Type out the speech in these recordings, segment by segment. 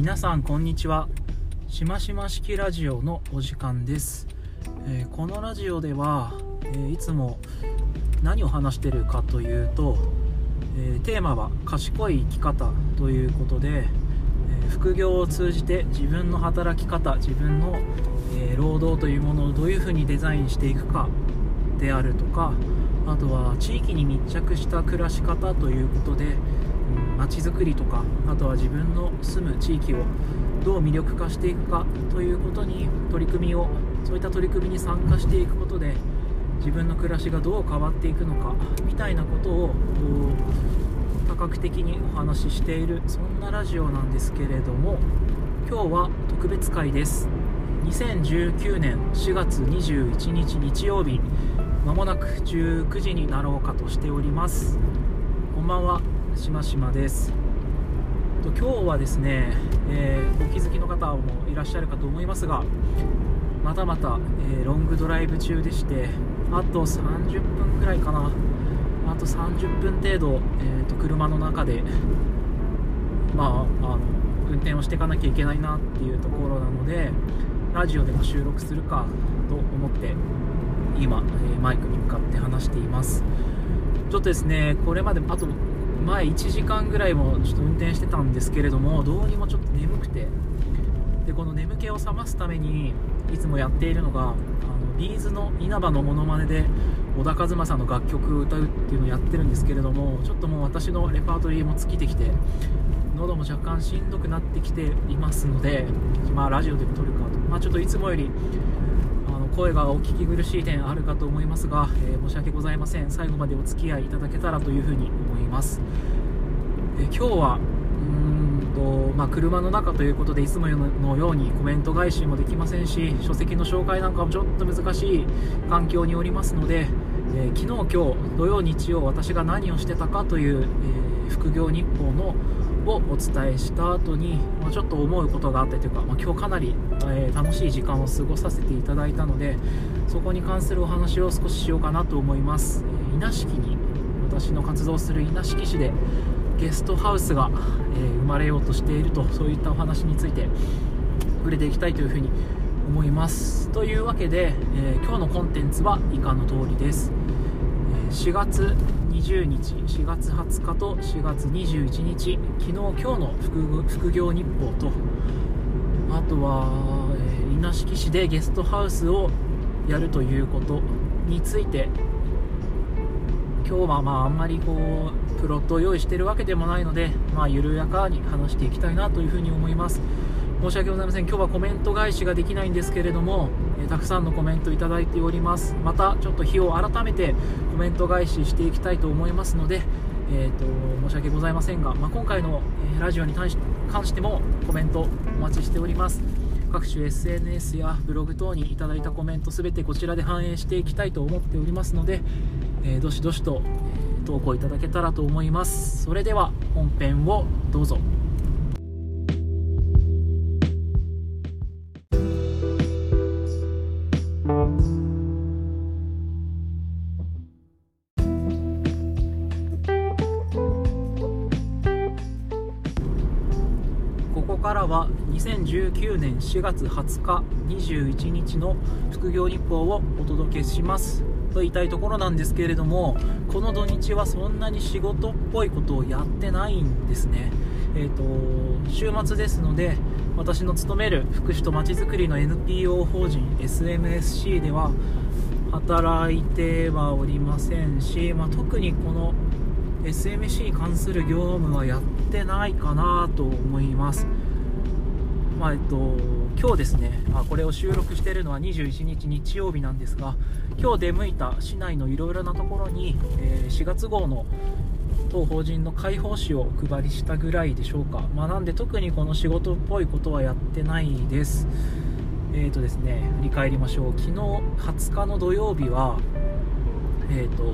皆さんこんにちは。しましま式ラジオのお時間です、えーこのラジオでは、えーいつも何を話してるかというと、えーテーマは賢い生き方ということで、え副業を通じて自分の働き方自分の、え労働というものをどういうふうにデザインしていくかであるとかあとは地域に密着した暮らし方ということでまちづくりとかあとは自分の住む地域をどう魅力化していくかということに取り組みをそういった取り組みに参加していくことで自分の暮らしがどう変わっていくのかみたいなことを多角的にお話ししているそんなラジオなんですけれども今日は特別会です。2019年4月21日日曜日まもなく19時になろうかとしております。こんばんは。しましまです。今日はですね、えーお気づきの方もいらっしゃるかと思いますがまたまた、えーロングドライブ中でしてあと30分くらいかな。あと30分程度、えーと車の中でまああの運転をしていかなきゃいけないなっていうところなのでラジオでも収録するかと思って今、えーマイクに向かって話しています。ちょっとですねこれまであと前1時間ぐらいもちょっと運転してたんですけれどもどうにもちょっと眠くて。でこの眠気を覚ますためにいつもやっているのがあのビーズの稲葉のモノマネで小田和正の楽曲を歌うっていうのをやってるんですけれどもちょっともう私のレパートリーも尽きてきて喉も若干しんどくなってきていますので、まあ、ラジオでも撮るかと、まあ、ちょっといつもよりあの声がお聞き苦しい点あるかと思いますが、えー申し訳ございません。最後までお付き合いいただけたらというふうにいます、え今日はうんと、まあ、車の中ということでいつものようにコメント返しもできませんし書籍の紹介なんかもちょっと難しい環境におりますので、え昨日今日土曜日曜私が何をしてたかという、えー副業日報のをお伝えした後に、まあ、ちょっと思うことがあったというか、まあ、今日かなり、えー楽しい時間を過ごさせていただいたのでそこに関するお話を少ししようかなと思います、え稲敷に私の活動する稲敷市でゲストハウスが、えー生まれようとしているとそういったお話について触れていきたいというふうに思います。というわけで、えー今日のコンテンツは以下の通りです。え4月20日4月20日と4月21日昨日今日の副副業日報とあとは、えー稲敷市でゲストハウスをやるということについて今日はまああんまりこうプロットを用意してるわけでもないので、まあ、緩やかに話していきたいなというふうに思います。申し訳ございません。今日はコメント返しができないんですけれども、えーたくさんのコメントいただいております。またちょっと日を改めてコメント返ししていきたいと思いますので、えー、と申し訳ございませんが、まあ、今回の、えラジオに関し関してもコメントお待ちしております。各種 SNS やブログ等にいただいたコメントすべてこちらで反映していきたいと思っておりますので、えーどしどしと、えー投稿いただけたらと思います。それでは本編をどうぞ。ここからは2019年4月20日21日の副業日報をお届けします。と言いたいところなんですけれどもこの土日はそんなに仕事っぽいことをやってないんですねえっ、と週末ですので私の勤める福祉とまちづくりの NPO 法人 SMSC では働いてはおりませんし、まあ、特にこの SMC に関する業務はやってないかなと思います。まあえっと、今日ですねあこれを収録しているのは21日日曜日なんですが今日出向いた市内のいろいろなところに、えー4月号の当法人の開放誌をお配りしたぐらいでしょうか、まあ、なんで特にこの仕事っぽいことはやってないです。えーとですね振り返りましょう。昨日20日の土曜日はえーと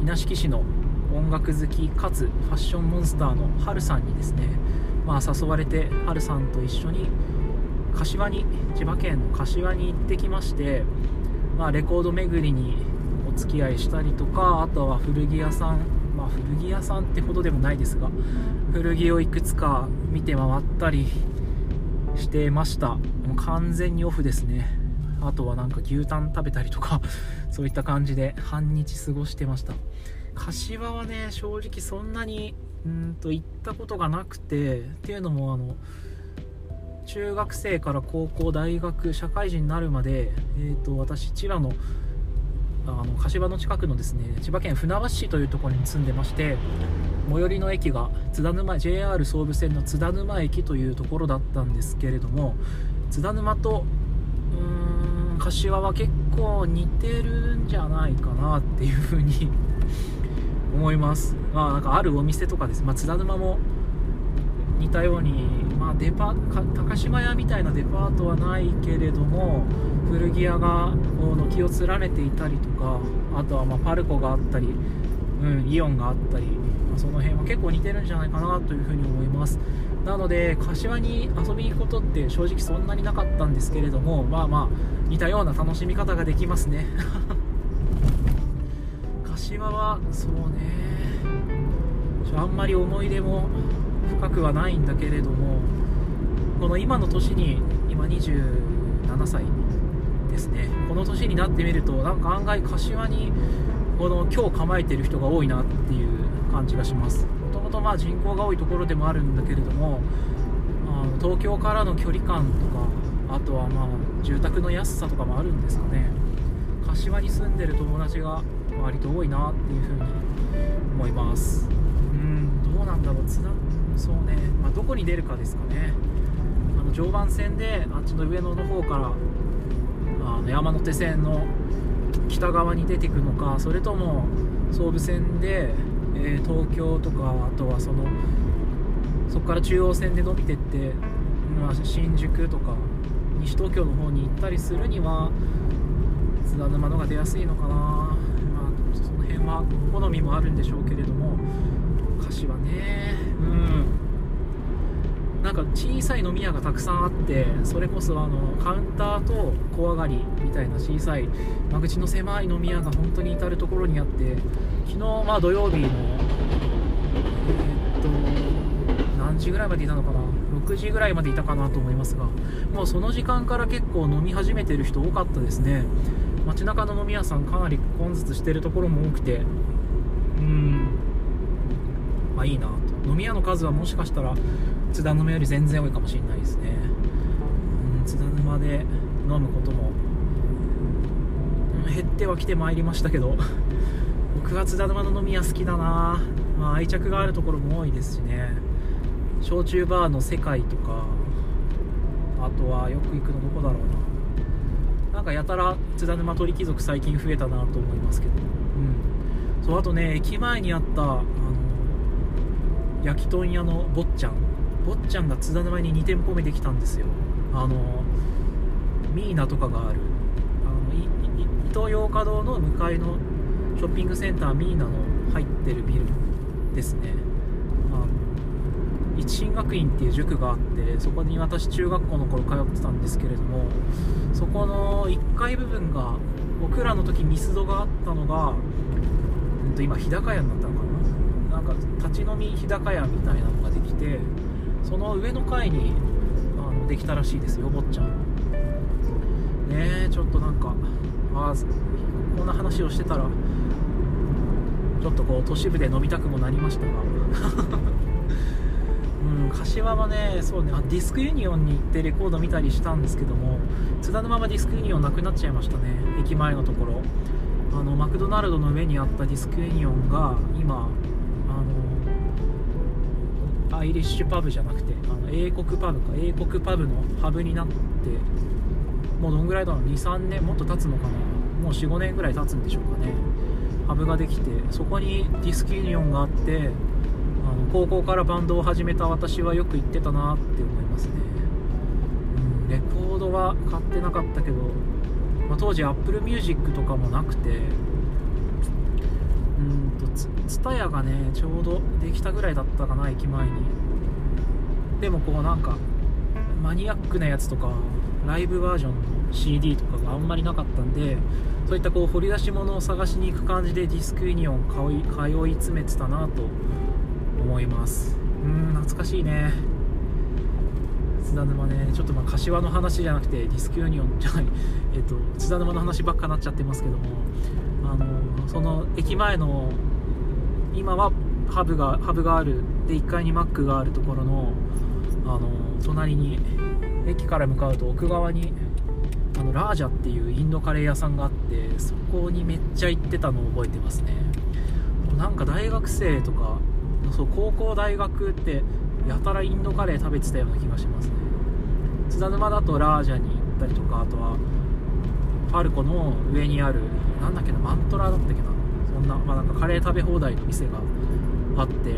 稲敷市の音楽好きかつファッションモンスターのハルさんにですね、まあ、誘われてハルさんと一緒に柏に千葉県の柏に行ってきまして、まあ、レコード巡りにお付き合いしたりとかあとは古着屋さん、まあ、古着屋さんってほどでもないですが古着をいくつか見て回ったりしてました。もう完全にオフですね。あとはなんか牛タン食べたりとかそういった感じで半日過ごしてました。柏はね正直そんなにうんと行ったことがなくてっていうのもあの中学生から高校大学社会人になるまで、えーと、私千葉のあの柏の近くのですね千葉県船橋市というところに住んでまして最寄りの駅が津田沼 JR 総武線の津田沼駅というところだったんですけれども津田沼とうーん柏は結構似てるんじゃないかなっていうふうに思います。まあなんかあるお店とかです、まあ、津田沼も似たように、まあ、デパ高島屋みたいなデパートはないけれども古着屋がこう軒を連ねていたりとかあとはまパルコがあったり、うん、イオンがあったり、まあ、その辺は結構似てるんじゃないかなというふうに思います。なので柏に遊びに行くことって正直そんなになかったんですけれどもまあまあ似たような楽しみ方ができますね。柏はそうね。ちょあんまり思い出も深くはないんだけれどもこの今の年に今27歳ですね。この年になってみるとなんか案外柏にこの今日構えてる人が多いなっていう感じがします。もともとまあ人口が多いところでもあるんだけれどもあの東京からの距離感とかあとはまあ住宅の安さとかもあるんですかね。柏に住んでる友達が割と多いなっていうふうに思います。うんどうなんだろう津田そうね、まあ、どこに出るかですかね。あの常磐線であっちの上野の方からあの山手線の北側に出てくのかそれとも総武線で、えー、東京とかあとはそのそこから中央線で伸びてって、まあ、新宿とか西東京の方に行ったりするには津田沼のが出やすいのかな、まあ、その辺は好みもあるんでしょうけれども柏ね。うん。なんか小さい飲み屋がたくさんあってそれこそあのカウンターと小上がりみたいな小さい間口の狭い飲み屋が本当に至る所にあって昨日まあ土曜日のえー、っと何時ぐらいまでいたのかな。6時ぐらいまでいたかなと思いますがもうその時間から結構飲み始めてる人多かったですね。街中の飲み屋さんかなり混雑してるところも多くてうん。まあいいなと。飲み屋の数はもしかしたら津田沼より全然多いかもしれないですね。うん津田沼で飲むことも、うん、減ってはきてまいりましたけど 僕は津田沼の飲み屋好きだな。まあ愛着があるところも多いですしね。焼酎バーの世界とかあとはよく行くのどこだろうな。なんかやたら津田沼鳥貴族最近増えたなと思いますけど。うん。そうあとね駅前にあったあの焼き豚屋の坊ちゃん。坊ちゃんが津田沼に2店舗目できたんですよ。あのミーナとかがある。あのイトーヨーカ堂の向かいのショッピングセンターミーナの入ってるビルですね。一進学院っていう塾があってそこに私中学校の頃通ってたんですけれどもそこの1階部分が僕らの時ミスドがあったのが、うん、と今日高屋になったのかな？なんか立ち飲み日高屋みたいなのができてその上の階にあのできたらしいですよ坊ちゃん。ねえちょっとなんかあこんな話をしてたらちょっとこう都市部で飲みたくもなりましたが、柏はねそうねあディスクユニオンに行ってレコード見たりしたんですけども津田沼はディスクユニオンなくなっちゃいましたね駅前のところ。あのマクドナルドの上にあったディスクユニオンが今あのアイリッシュパブじゃなくてあの英国パブか英国パブのハブになってもうどんぐらいだろう23年もっと経つのかなもう45年ぐらい経つんでしょうかねハブができてそこにディスクユニオンがあって高校からバンドを始めた私はよく行ってたなって思いますね、うん、レコードは買ってなかったけど、まあ、当時 Apple Music とかもなくてうんと TSUTAYA がねちょうどできたぐらいだったかな駅前に。でもこうなんかマニアックなやつとかライブバージョンの CD とかがあんまりなかったんでそういったこう掘り出し物を探しに行く感じでディスクユニオン通い通い詰めてたなと思います。うん懐かしいね。津田沼ね。ちょっとまあ柏の話じゃなくてディスクユニオンじゃない、えーと、津田沼の話ばっかなっちゃってますけども。あのその駅前の今はハブがハブがある。で1階にマックがあるところのあの隣に駅から向かうと奥側にあのラージャっていうインドカレー屋さんがあってそこにめっちゃ行ってたのを覚えてますね。なんか大学生とかそう高校大学ってやたらインドカレー食べてたような気がしますね。津田沼だとラージャに行ったりとかあとはパルコの上にあるなんだっけなマントラだったっけな。そんな,、まあ、なんかカレー食べ放題の店があって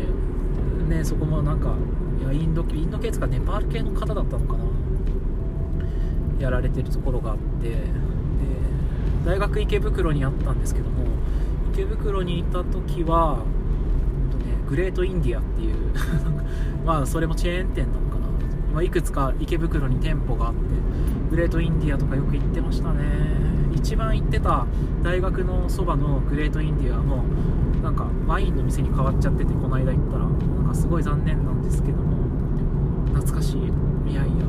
ねそこもなんかいやインドインド系とかネパール系の方だったのかな。やられてるところがあってで大学池袋にあったんですけども池袋にいた時は、グレートインディアっていう まあそれもチェーン店なのかな、ま、いくつか池袋に店舗があってグレートインディアとかよく行ってましたね。一番行ってた大学のそばのグレートインディアもなんかワインの店に変わっちゃっててこの間行ったら。なんかすごい残念なんですけども懐かしい。いやいや。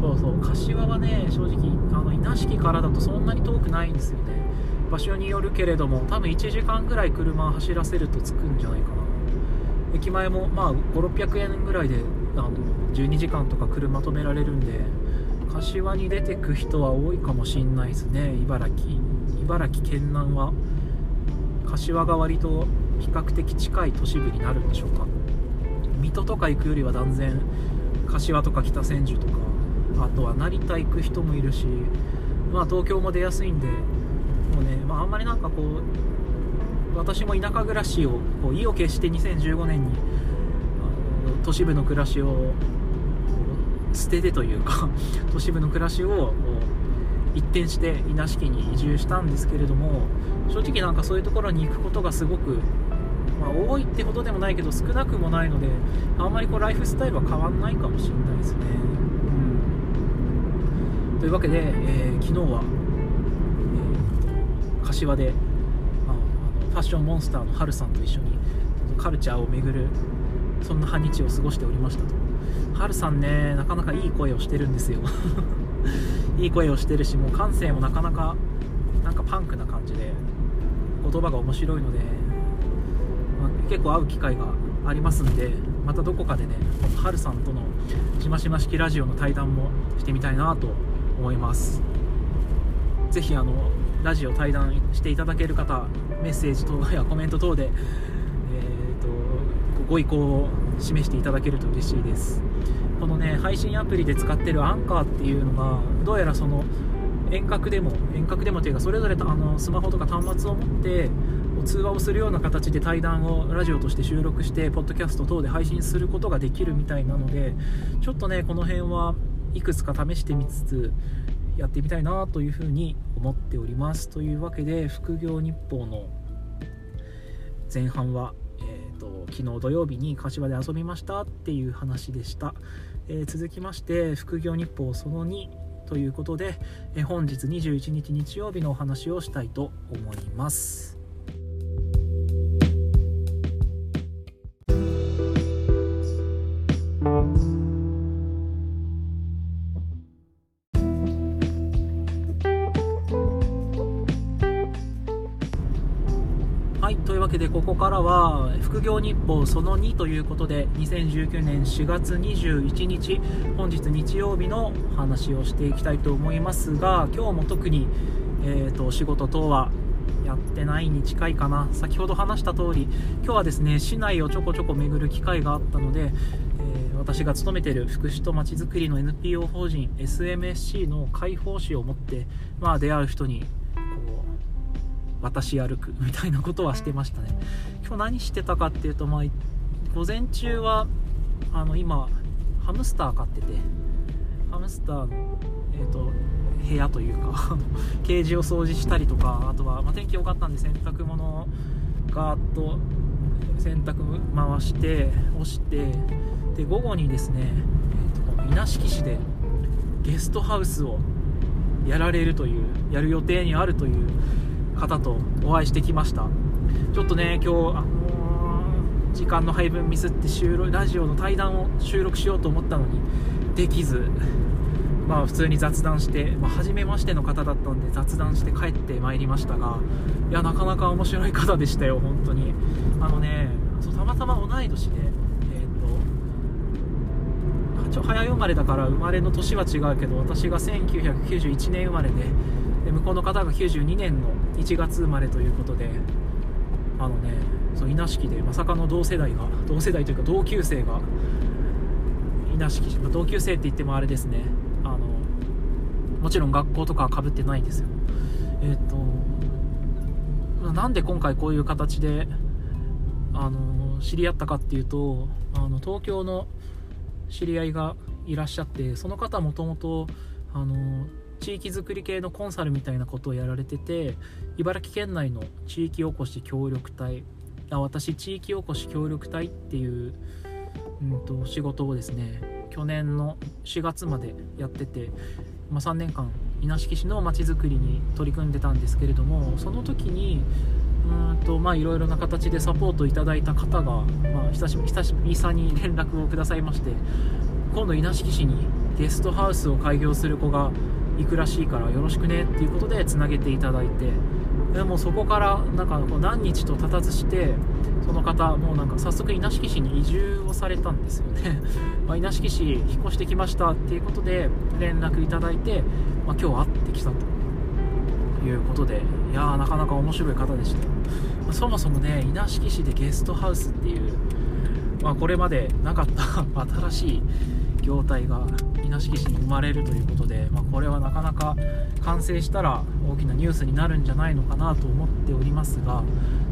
そうそう。柏はね正直あの稲敷からだとそんなに遠くないんですよね。場所によるけれども多分1時間ぐらい車走らせると着くんじゃないかな。駅前もまあ5600円ぐらいであの12時間とか車止められるんで柏に出てく人は多いかもしんないですね。茨城茨城県南は柏が割と比較的近い都市部になるんでしょうか。水戸とか行くよりは断然柏とか北千住とかあとは成田行く人もいるしまあ東京も出やすいんでもうね、んまりなんかこう私も田舎暮らしをこう意を決して2015年に都市部の暮らしを捨ててというか 都市部の暮らしを一転して稲敷に移住したんですけれども正直なんかそういうところに行くことがすごく、まあ、多いってほどでもないけど少なくもないのであんまりこうライフスタイルは変わんないかもしれないですね、うん、というわけで、えー、昨日は柏で、まあ、ファッションモンスターのハルさんと一緒にカルチャーを巡るそんな半日を過ごしておりましたと。ハルさんねなかなかいい声をしてるんですよ。いい声をしてるしもう感性もなかなかなんかパンクな感じで言葉が面白いので、まあ、結構会う機会がありますんでまたどこかでねハルさんとのしましま式ラジオの対談もしてみたいなと思います。ぜひあのラジオ対談していただける方メッセージ等やコメント等で、えーと、ご意向を示していただけると嬉しいです。このね配信アプリで使ってるアンカーっていうのがどうやらその遠隔でも遠隔でもというかそれぞれあのスマホとか端末を持って通話をするような形で対談をラジオとして収録してポッドキャスト等で配信することができるみたいなのでちょっとねこの辺はいくつか試してみつつやってみたいなというふうに思っております。というわけで副業日報の前半は、えーと、昨日土曜日に柏で遊びましたっていう話でした、えー、続きまして副業日報その2ということで、えー、本日21日日曜日のお話をしたいと思います。からは副業日報その2ということで2019年4月21日本日日曜日の話をしていきたいと思いますが今日も特に、えーと、仕事等はやってないに近いかな。先ほど話した通り今日はですね市内をちょこちょこ巡る機会があったので、えー、私が勤めている福祉とまちづくりの NPO 法人 SMSC の開放誌を持って、まあ、出会う人に渡し歩くみたいなことはしてましたね。今日何してたかっていうとまあ午前中はあの今ハムスター飼っててハムスターの、えーと、部屋というか ケージを掃除したりとかあとは、まあ、天気良かったんで洗濯物ガーッと洗濯回して干してで午後にですね、えーと、と稲敷市でゲストハウスをやられるというやる予定にあるという方とお会いしてきました。ちょっとね今日、あのー、時間の配分ミスって収録ラジオの対談を収録しようと思ったのにできずまあ普通に雑談して、まあ、初めましての方だったんで雑談して帰ってまいりましたがいやなかなか面白い方でしたよ本当に。あのねそうたまたま同い年でえっ、と早生まれだから生まれの年は違うけど私が1991年生まれでで向こうの方が92年の1月生まれということであのねそう稲敷でまさかの同世代が同世代というか同級生が稲敷、まあ、同級生って言ってもあれですね。あのもちろん学校とかはかぶってないんですよ。えっ、となんで今回こういう形であの知り合ったかっていうとあの東京の知り合いがいらっしゃってその方もともとあの地域づくり系のコンサルみたいなことをやられてて茨城県内の地域おこし協力隊あ私地域おこし協力隊っていう、うんと、仕事をですね去年の4月までやってて、まあ、3年間稲敷市のまちづくりに取り組んでたんですけれどもその時にいろいろな形でサポートいただいた方が、まあ、久しぶり久々に連絡をくださいまして今度稲敷市にゲストハウスを開業する子が行くらしいからよろしくねっていうことでつなげていただいてでもそこからなんかこう何日と経たずしてその方もうなんか早速稲敷市に移住をされたんですよね、ま、稲敷市引っ越してきましたっていうことで連絡いただいて、まあ、今日会ってきたということでいやーなかなか面白い方でした、ま、そもそもね稲敷市でゲストハウスっていう、まあ、これまでなかった新しい業態が稲敷市に生まれるということで、まあ、これはなかなか完成したら大きなニュースになるんじゃないのかなと思っておりますが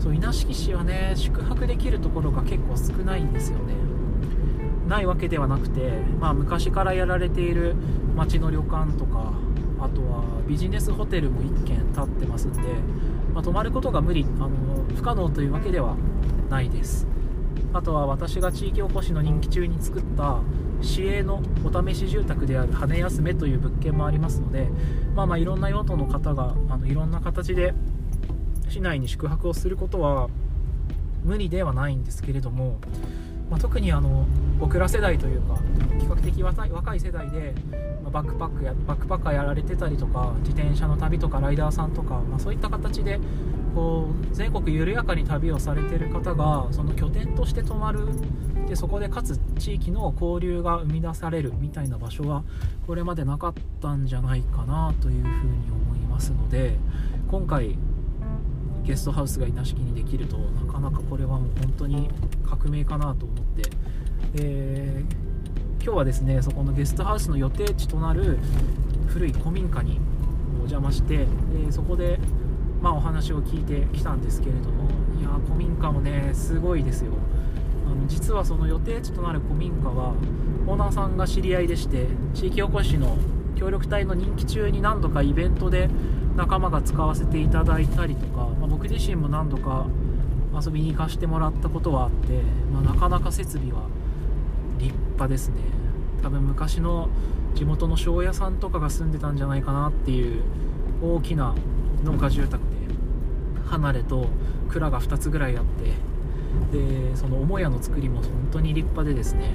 そう稲敷市はね宿泊できるところが結構少ないんですよねないわけではなくて、まあ、昔からやられている町の旅館とかあとはビジネスホテルも1軒建ってますんで、まあ、泊まることが無理あの不可能というわけではないですあとは私が地域おこしの任期中に作った市営のお試し住宅である羽休めという物件もありますので、まあ、まあいろんな用途の方があのいろんな形で市内に宿泊をすることは無理ではないんですけれども、まあ、特にあの僕ら世代というか比較的若い世代で、まバックパックやバックパッカーやられてたりとか自転車の旅とかライダーさんとか、まあ、そういった形でこう全国緩やかに旅をされてる方がその拠点として泊まるでそこでかつ地域の交流が生み出されるみたいな場所はこれまでなかったんじゃないかなというふうに思いますので今回ゲストハウスが稲敷にできるとなかなかこれはもう本当に革命かなと思って、え、今日はですねそこのゲストハウスの予定地となる古い古民家にお邪魔して、えそこでまあ、お話を聞いてきたんですけれどもいや古民家もねすごいですよ。実はその予定地となる古民家はオーナーさんが知り合いでして地域おこしの協力隊の任期中に何度かイベントで仲間が使わせていただいたりとか、まあ、僕自身も何度か遊びに行かせてもらったことはあって、まあ、なかなか設備は立派ですね。多分昔の地元の庄屋さんとかが住んでたんじゃないかなっていう大きな農家住宅で離れと蔵が2つぐらいあってでその母屋の作りも本当に立派でですね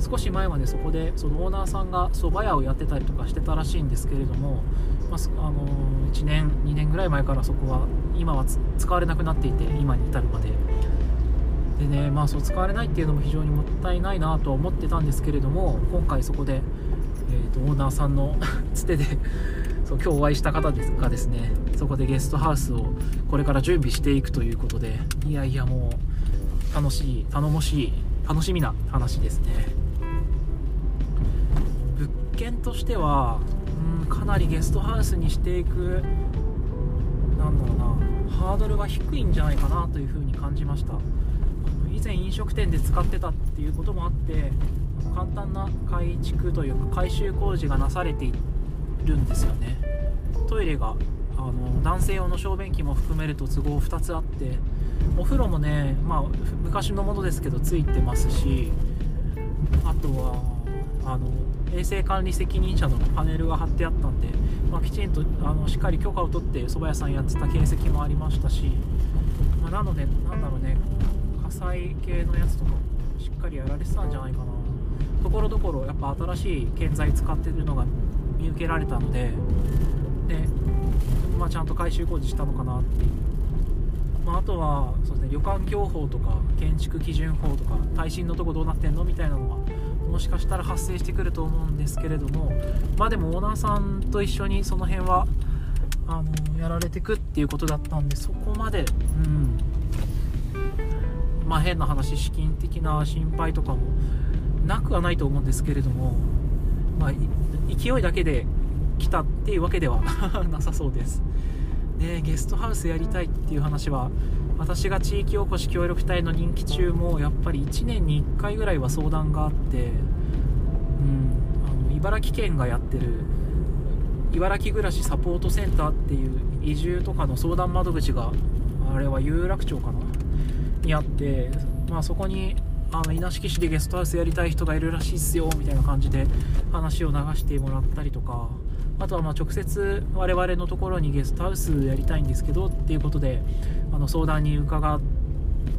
少し前までそこでそのオーナーさんが蕎麦屋をやってたりとかしてたらしいんですけれども、まあ、あの1年2年ぐらい前からそこは今は使われなくなっていて今に至るまで。でねまあそう使われないっていうのも非常にもったいないなとは思ってたんですけれども今回そこで、えー、とオーナーさんの つてでそう今日お会いした方ですがですねそこでゲストハウスをこれから準備していくということでいやいやもう楽しい頼もしい楽しみな話ですね。物件としてはうんかなりゲストハウスにしていくなんだろうなハードルが低いんじゃないかなというふうに感じました。以前飲食店で使ってたっていうこともあって簡単な改築というか改修工事がなされていてるんですよね。トイレがあの男性用の小便器も含めると都合2つあってお風呂もね、まあ、昔のものですけどついてますしあとはあの衛生管理責任者のパネルが貼ってあったんで、まあ、きちんとあのしっかり許可を取って蕎麦屋さんやってた形跡もありましたし、まあ、なのでなんだろうね火災系のやつとかしっかりやられてたんじゃないかな。ところどころやっぱ新しい建材使ってるのが見受けられたのでで、まあ、ちゃんと改修工事したのかなって。いうまあ、あとはそうです、ね、旅館業法とか建築基準法とか耐震のとこどうなってんのみたいなのがもしかしたら発生してくると思うんですけれどもまあでもオーナーさんと一緒にその辺はあのやられてくっていうことだったんでそこまでうん。まあ変な話資金的な心配とかもなくはないと思うんですけれどもまあ勢いだけで来たっていうわけでは なさそうです。でゲストハウスやりたいっていう話は私が地域おこし協力隊の任期中もやっぱり1年に1回ぐらいは相談があって、うん、あの茨城県がやってる茨城暮らしサポートセンターっていう移住とかの相談窓口があれは有楽町かな？にあって、まあ、そこにあの稲敷市でゲストハウスやりたい人がいるらしいっすよみたいな感じで話を流してもらったりとかあとはま直接我々のところにゲストハウスやりたいんですけどっていうことであの相談に伺あ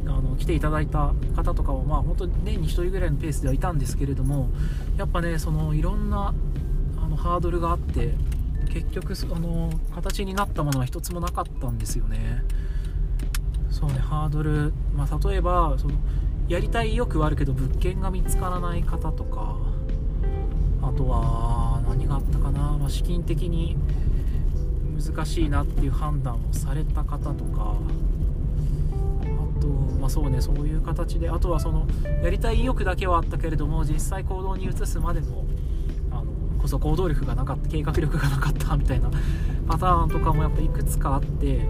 の来ていただいた方とかはまあ本当年に1人ぐらいのペースではいたんですけれどもやっぱねそのいろんなあのハードルがあって結局あの形になったものは一つもなかったんですよね。そうねハードル、まあ、例えばそのやりたい欲はあるけど物件が見つからない方とかあとは何があったかな、まあ、資金的に難しいなっていう判断をされた方とかあとまあそうねそういう形であとはそのやりたい意欲だけはあったけれども実際行動に移すまでのあのこそ行動力がなかった計画力がなかったみたいなパターンとかもやっぱいくつかあって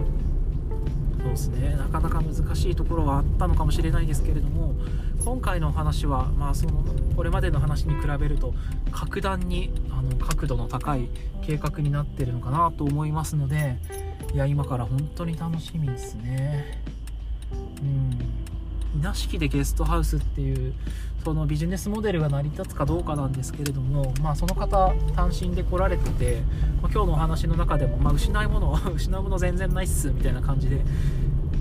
そうですねなかなか難しいところはあったのかもしれないですけれども今回のお話は、まあ、そのこれまでの話に比べると格段にあの角度の高い計画になってるのかなと思いますのでいや今から本当に楽しみですね。うん稲敷でゲストハウスっていうそのビジネスモデルが成り立つかどうかなんですけれども、まあ、その方単身で来られてて、まあ、今日のお話の中でも、まあ、失いもの 失うもの全然ないっすみたいな感じで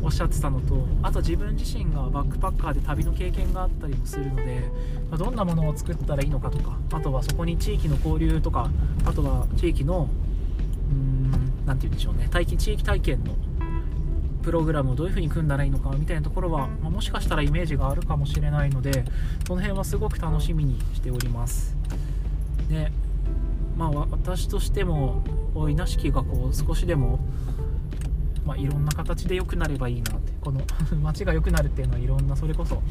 おっしゃってたのとあと自分自身がバックパッカーで旅の経験があったりもするので、まあ、どんなものを作ったらいいのかとかあとはそこに地域の交流とかあとは地域のうーん何て言うんでしょうね体地域体験のプログラムをどういう風に組んだらいいのかみたいなところは、まあ、もしかしたらイメージがあるかもしれないのでその辺はすごく楽しみにしております。でまあ私としても稲敷がこう少しでもまあ、いろんな形で良くなればいいなってこの 街が良くなるっていうのはいろんなそれこそ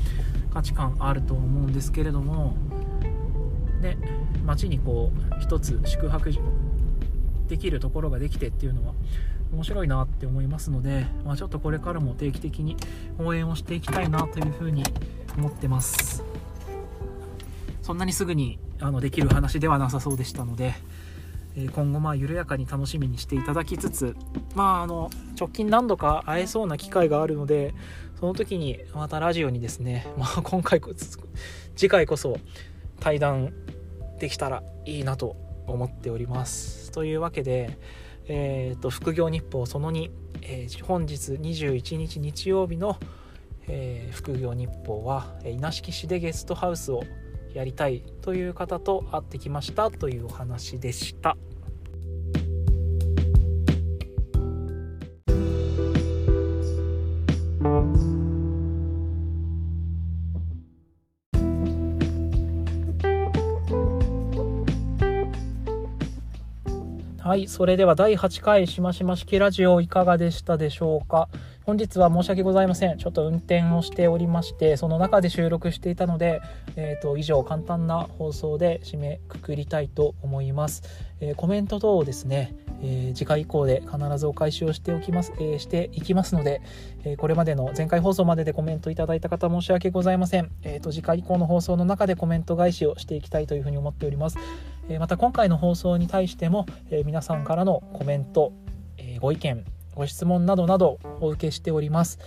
価値観あると思うんですけれどもで街にこう一つ宿泊できるところができてっていうのは面白いなって思いますので、まあ、ちょっとこれからも定期的に応援をしていきたいなというふうに思ってます。そんなにすぐにあのできる話ではなさそうでしたので今後まあ緩やかに楽しみにしていただきつつまああの直近何度か会えそうな機会があるのでその時にまたラジオにですね、まあ、今回次回こそ対談できたらいいなと思っております。というわけでえーと、副業日報その2、えー、本日21日日曜日の、えー、副業日報は稲敷市でゲストハウスをやりたいという方と会ってきましたというお話でした。はい、それでは第8回しましま式ラジオいかがでしたでしょうか？本日は申し訳ございません。ちょっと運転をしておりまして、その中で収録していたので、えー、と以上簡単な放送で締めくくりたいと思います。えー、コメント等をですね、えー、次回以降で必ずお返しをしておきます、えー、していきますので、えー、これまでの前回放送まででコメントいただいた方申し訳ございません。えー、と次回以降の放送の中でコメント返しをしていきたいというふうに思っております。えまた今回の放送に対しても、え皆さんからのコメント、えご意見ご質問などなどお受けしております。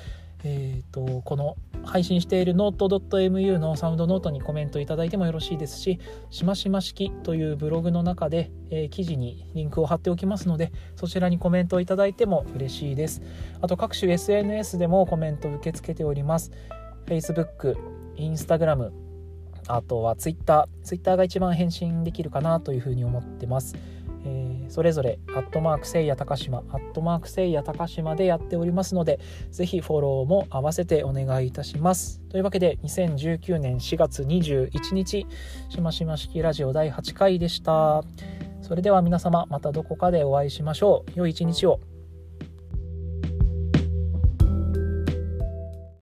えーと、この配信している note.mu のサウンドノートにコメントいただいてもよろしいですし、しましま式というブログの中で、えー、記事にリンクを貼っておきますので、そちらにコメントをいただいても嬉しいです。あと各種 SNS でもコメント受け付けております。Facebook、Instagram、あとは Twitter、Twitter が一番返信できるかなというふうに思ってます。それぞれ、アットマークせいや高島、アットマークせいや高島でやっておりますので、ぜひフォローも合わせてお願いいたします。というわけで、2019年4月21日、しましま式ラジオ第8回でした。それでは皆様、またどこかでお会いしましょう。良い一日を。